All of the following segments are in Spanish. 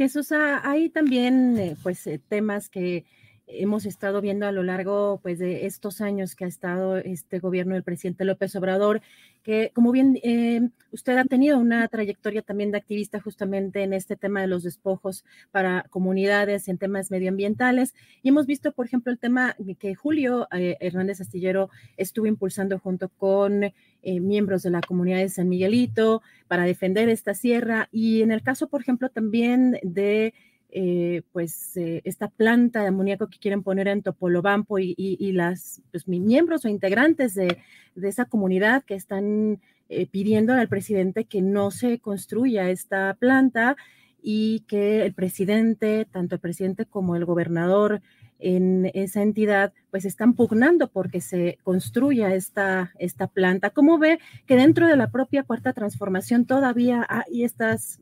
Jesús, ah, hay también eh, pues eh, temas que hemos estado viendo a lo largo pues de estos años que ha estado este gobierno del presidente López Obrador, que como bien eh, usted ha tenido una trayectoria también de activista justamente en este tema de los despojos para comunidades en temas medioambientales y hemos visto por ejemplo el tema que Julio eh, Hernández Astillero estuvo impulsando junto con eh, miembros de la comunidad de San Miguelito para defender esta sierra y en el caso por ejemplo también de eh, pues eh, esta planta de amoníaco que quieren poner en Topolobampo y, y, las pues, miembros o integrantes de, esa comunidad que están eh, pidiendo al presidente que no se construya esta planta y que el presidente, tanto el presidente como el gobernador en esa entidad, pues están pugnando porque se construya esta, esta planta. ¿Cómo ve que dentro de la propia cuarta transformación todavía hay estas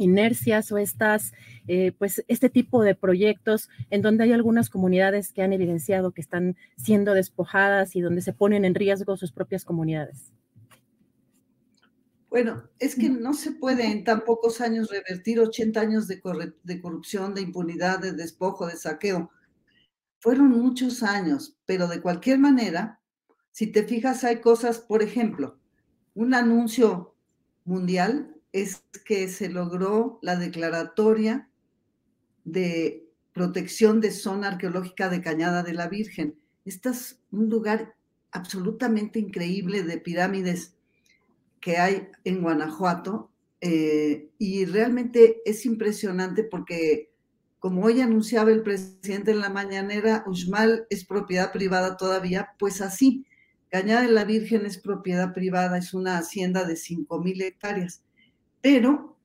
inercias o estas, eh, pues este tipo de proyectos en donde hay algunas comunidades que han evidenciado que están siendo despojadas y donde se ponen en riesgo sus propias comunidades? Bueno, es que no se puede en tan pocos años revertir 80 años de, de corrupción, de impunidad, de despojo, de saqueo. Fueron muchos años, pero de cualquier manera, si te fijas, hay cosas, por ejemplo, un anuncio mundial es que se logró la declaratoria de protección de zona arqueológica de Cañada de la Virgen. Este es un lugar absolutamente increíble de pirámides que hay en Guanajuato eh, y realmente es impresionante porque como hoy anunciaba el presidente en la mañanera, Uxmal es propiedad privada todavía, pues así, Cañada de la Virgen es propiedad privada, es una hacienda de 5.000 hectáreas pero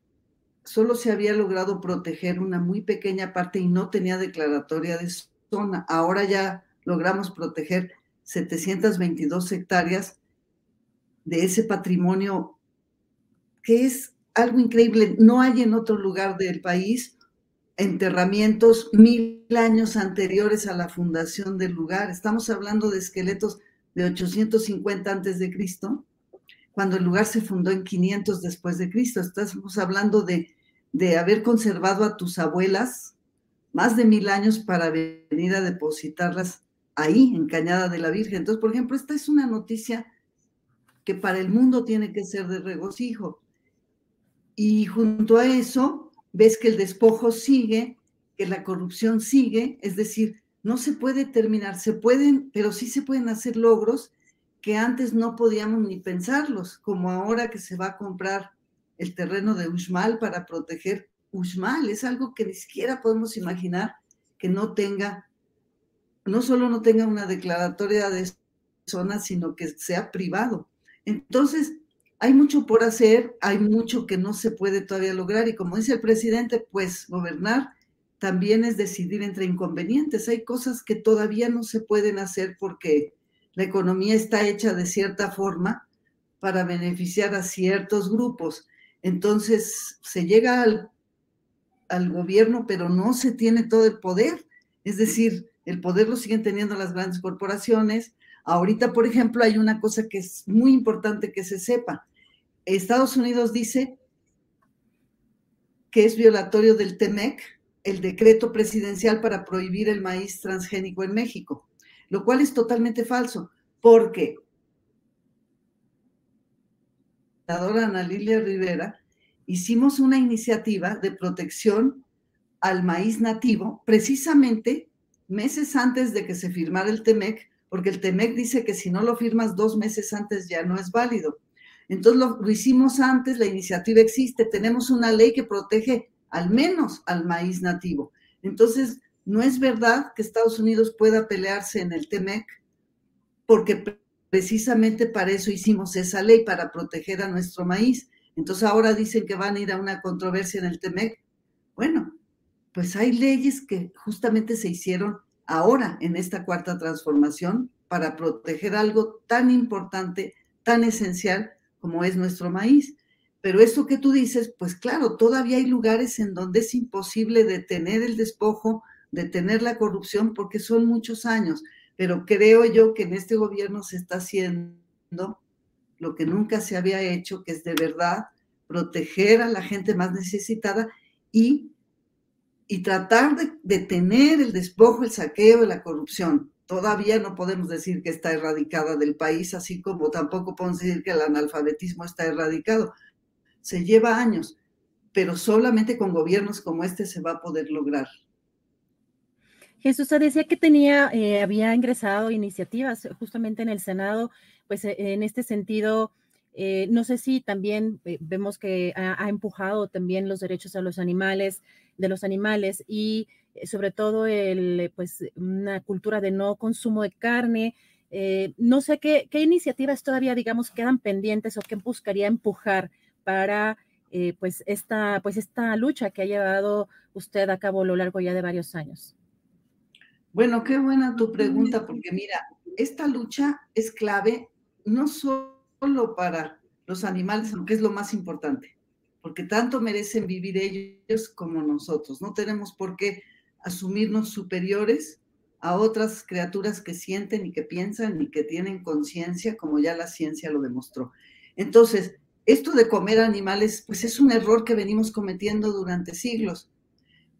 solo se había logrado proteger una muy pequeña parte y no tenía declaratoria de zona. Ahora ya logramos proteger 722 hectáreas de ese patrimonio que es algo increíble. No hay en otro lugar del país enterramientos mil años anteriores a la fundación del lugar. Estamos hablando de esqueletos de 850 antes de Cristo cuando el lugar se fundó en 500 después de Cristo. Estamos hablando de, de haber conservado a tus abuelas más de mil años para venir a depositarlas ahí, en Cañada de la Virgen. Entonces, por ejemplo, esta es una noticia que para el mundo tiene que ser de regocijo. Y junto a eso, ves que el despojo sigue, que la corrupción sigue, es decir, no se puede terminar, se pueden, pero sí se pueden hacer logros que antes no podíamos ni pensarlos, como ahora que se va a comprar el terreno de Uxmal para proteger Uxmal. Es algo que ni siquiera podemos imaginar que no tenga, no solo no tenga una declaratoria de zona, sino que sea privado. Entonces, hay mucho por hacer, hay mucho que no se puede todavía lograr y como dice el presidente, pues gobernar también es decidir entre inconvenientes. Hay cosas que todavía no se pueden hacer porque la economía está hecha de cierta forma para beneficiar a ciertos grupos. Entonces se llega al, gobierno, pero no se tiene todo el poder. Es decir, el poder lo siguen teniendo las grandes corporaciones. Ahorita, por ejemplo, hay una cosa que es muy importante que se sepa. Estados Unidos dice que es violatorio del TEMEC el decreto presidencial para prohibir el maíz transgénico en México, lo cual es totalmente falso, porque la Ana Lilia Rivera hicimos una iniciativa de protección al maíz nativo precisamente meses antes de que se firmara el TEMEC, porque el TEMEC dice que si no lo firmas dos meses antes ya no es válido. Entonces lo, lo, hicimos antes, la iniciativa existe, tenemos una ley que protege al menos al maíz nativo. Entonces, no es verdad que Estados Unidos pueda pelearse en el TEMEC, porque precisamente para eso hicimos esa ley, para proteger a nuestro maíz. Entonces ahora dicen que van a ir a una controversia en el TEMEC. Bueno, pues hay leyes que justamente se hicieron ahora en esta cuarta transformación para proteger algo tan importante, tan esencial como es nuestro maíz. Pero eso que tú dices, pues claro, todavía hay lugares en donde es imposible detener el despojo, detener la corrupción, porque son muchos años. Pero creo yo que en este gobierno se está haciendo lo que nunca se había hecho, que es de verdad proteger a la gente más necesitada y, y tratar de detener el despojo, el saqueo y la corrupción. Todavía no podemos decir que está erradicada del país, así como tampoco podemos decir que el analfabetismo está erradicado, se lleva años, pero solamente con gobiernos como este se va a poder lograr. Jesús decía que tenía, eh, había ingresado iniciativas justamente en el Senado, pues eh, en este sentido, eh, no sé si también vemos que ha, empujado también los derechos a los animales, de los animales y sobre todo el, pues, una cultura de no consumo de carne. no sé qué, qué iniciativas todavía, digamos, quedan pendientes o qué buscaría empujar para eh, pues, esta, pues esta lucha que ha llevado usted a cabo a lo largo ya de varios años? Bueno, qué buena tu pregunta, porque mira, esta lucha es clave no solo para los animales, aunque es lo más importante, porque tanto merecen vivir ellos como nosotros. No tenemos por qué asumirnos superiores a otras criaturas que sienten y que piensan y que tienen conciencia, como ya la ciencia lo demostró. Entonces, esto de comer animales, pues es un error que venimos cometiendo durante siglos,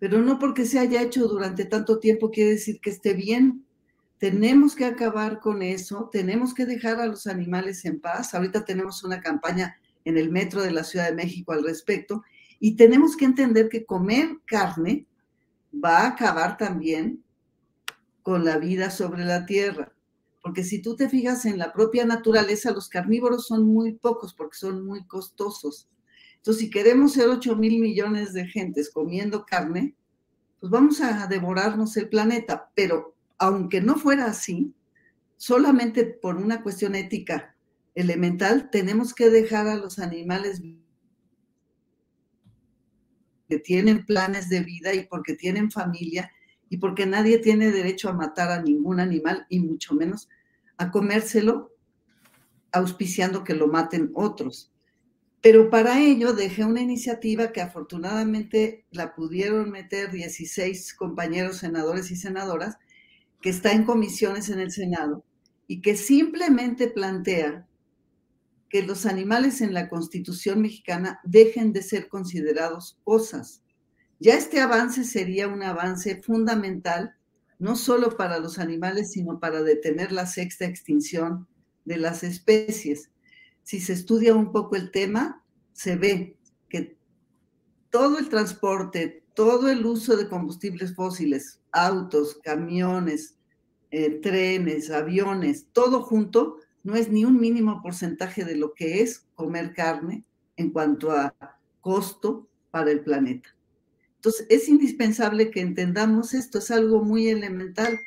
pero no porque se haya hecho durante tanto tiempo quiere decir que esté bien. Tenemos que acabar con eso, tenemos que dejar a los animales en paz. Ahorita tenemos una campaña en el metro de la Ciudad de México al respecto y tenemos que entender que comer carne va a acabar también con la vida sobre la tierra porque si tú te fijas en la propia naturaleza, los carnívoros son muy pocos porque son muy costosos. Entonces, si queremos ser 8 mil millones de gentes comiendo carne, pues vamos a devorarnos el planeta. Pero aunque no fuera así, solamente por una cuestión ética elemental, tenemos que dejar a los animales que tienen planes de vida y porque tienen familia y porque nadie tiene derecho a matar a ningún animal y mucho menos a comérselo auspiciando que lo maten otros. Pero para ello dejé una iniciativa que afortunadamente la pudieron meter 16 compañeros senadores y senadoras, que está en comisiones en el Senado y que simplemente plantea que los animales en la Constitución mexicana dejen de ser considerados cosas. Ya este avance sería un avance fundamental no solo para los animales, sino para detener la sexta extinción de las especies. Si se estudia un poco el tema, se ve que todo el transporte, todo el uso de combustibles fósiles, autos, camiones, eh, trenes, aviones, todo junto, no es ni un mínimo porcentaje de lo que es comer carne en cuanto a costo para el planeta. Entonces, es indispensable que entendamos esto, es algo muy elemental,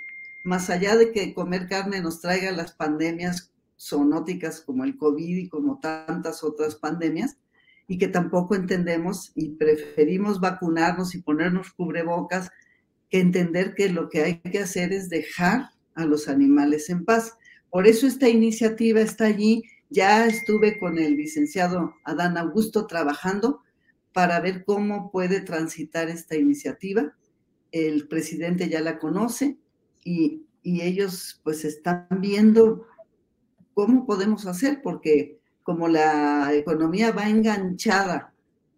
más allá de que comer carne nos traiga las pandemias zoonóticas como el COVID y como tantas otras pandemias, y que tampoco entendemos y preferimos vacunarnos y ponernos cubrebocas que entender que lo que hay que hacer es dejar a los animales en paz. Por eso esta iniciativa está allí. Ya estuve con el licenciado Adán Augusto trabajando para ver cómo puede transitar esta iniciativa. El presidente ya la conoce y, ellos pues están viendo cómo podemos hacer, porque como la economía va enganchada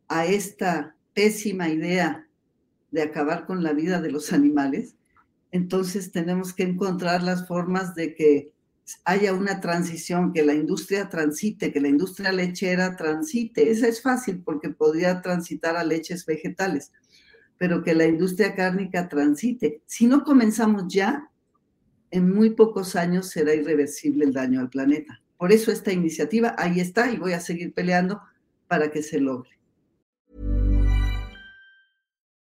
a esta pésima idea de acabar con la vida de los animales, entonces tenemos que encontrar las formas de que haya una transición, que la industria transite, que la industria lechera transite. Esa es fácil porque podría transitar a leches vegetales, pero que la industria cárnica transite. Si no comenzamos ya, en muy pocos años será irreversible el daño al planeta. Por eso esta iniciativa ahí está y voy a seguir peleando para que se logre.